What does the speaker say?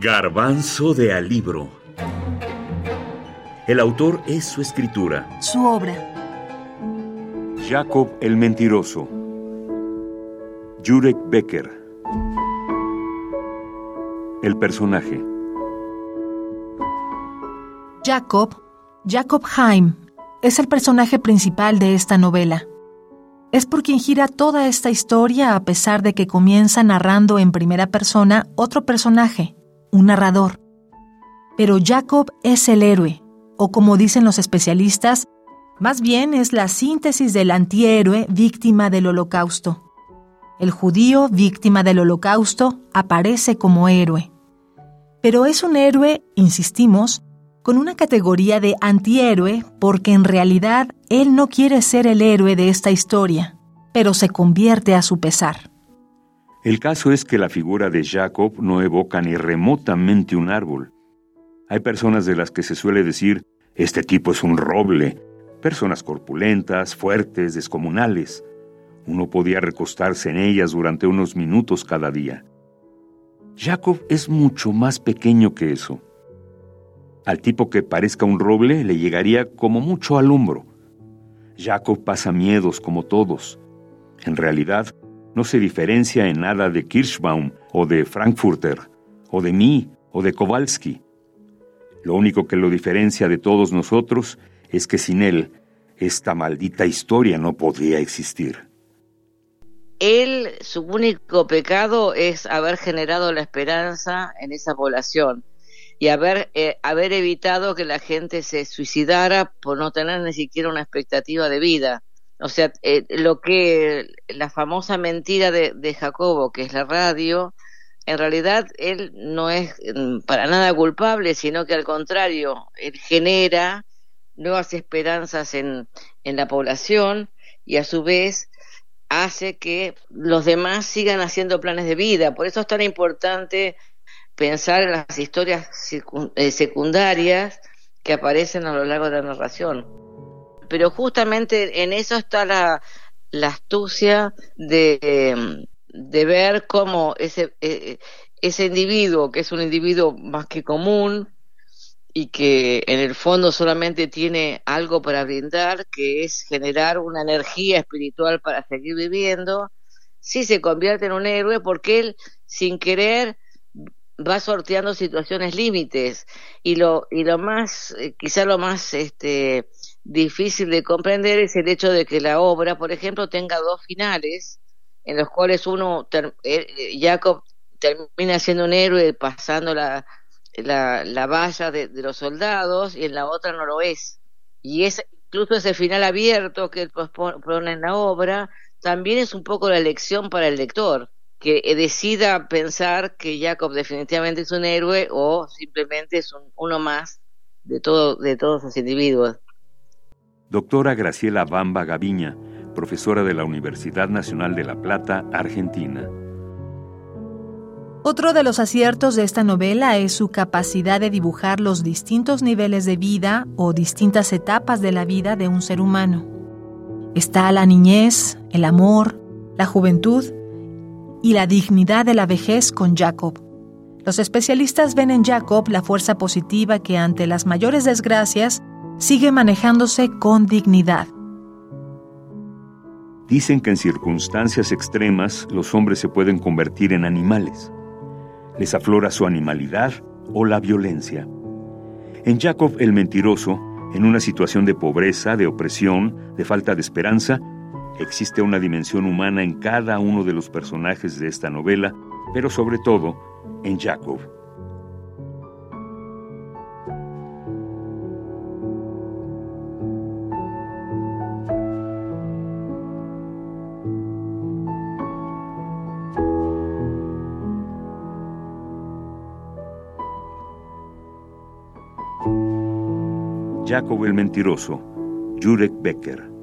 Garbanzo de Alibro. El autor es su escritura. Su obra. Jacob el Mentiroso. Jurek Becker. El personaje. Jacob, Jacob Haim, es el personaje principal de esta novela. Es por quien gira toda esta historia a pesar de que comienza narrando en primera persona otro personaje, un narrador. Pero Jacob es el héroe, o como dicen los especialistas, más bien es la síntesis del antihéroe víctima del holocausto. El judío víctima del holocausto aparece como héroe. Pero es un héroe, insistimos, con una categoría de antihéroe porque en realidad él no quiere ser el héroe de esta historia, pero se convierte a su pesar. El caso es que la figura de Jacob no evoca ni remotamente un árbol. Hay personas de las que se suele decir, este tipo es un roble, personas corpulentas, fuertes, descomunales. Uno podía recostarse en ellas durante unos minutos cada día. Jacob es mucho más pequeño que eso. Al tipo que parezca un roble le llegaría como mucho al hombro. Jacob pasa miedos como todos. En realidad, no se diferencia en nada de Kirschbaum o de Frankfurter, o de mí o de Kowalski. Lo único que lo diferencia de todos nosotros es que sin él, esta maldita historia no podría existir. Él, su único pecado es haber generado la esperanza en esa población y haber, eh, haber evitado que la gente se suicidara por no tener ni siquiera una expectativa de vida. O sea, eh, lo que la famosa mentira de, de, Jacobo, que es la radio, en realidad él no es mm, para nada culpable, sino que al contrario, él genera nuevas esperanzas en, en la población y a su vez hace que los demás sigan haciendo planes de vida. Por eso es tan importante pensar en las historias eh, secundarias que aparecen a lo largo de la narración pero justamente en eso está la, astucia de, ver cómo ese, eh, ese individuo, que es un individuo más que común y que en el fondo solamente tiene algo para brindar, que es generar una energía espiritual para seguir viviendo, sí se convierte en un héroe porque él, sin querer, va sorteando situaciones límites. Y lo y lo más eh, quizá lo más este difícil de comprender es el hecho de que la obra, por ejemplo, tenga dos finales en los cuales uno, eh, Jacob termina siendo un héroe pasando la, la, la valla de, los soldados y en la otra no lo es. Y es incluso ese final abierto que pone en la obra también es un poco la lección para el lector que decida pensar que Jacob definitivamente es un héroe o simplemente es uno más de todo de todos los individuos. Doctora Graciela Bamba Gaviña, profesora de la Universidad Nacional de La Plata, Argentina. Otro de los aciertos de esta novela es su capacidad de dibujar los distintos niveles de vida o distintas etapas de la vida de un ser humano. Está la niñez, el amor, la juventud y la dignidad de la vejez con Jacob. Los especialistas ven en Jacob la fuerza positiva que ante las mayores desgracias sigue manejándose con dignidad. Dicen que en circunstancias extremas los hombres se pueden convertir en animales. Les aflora su animalidad o la violencia. En Jacob el mentiroso, en una situación de pobreza, de opresión, de falta de esperanza, existe una dimensión humana en cada uno de los personajes de esta novela, pero sobre todo en Jacob. Jacob el Mentiroso, Jurek Becker.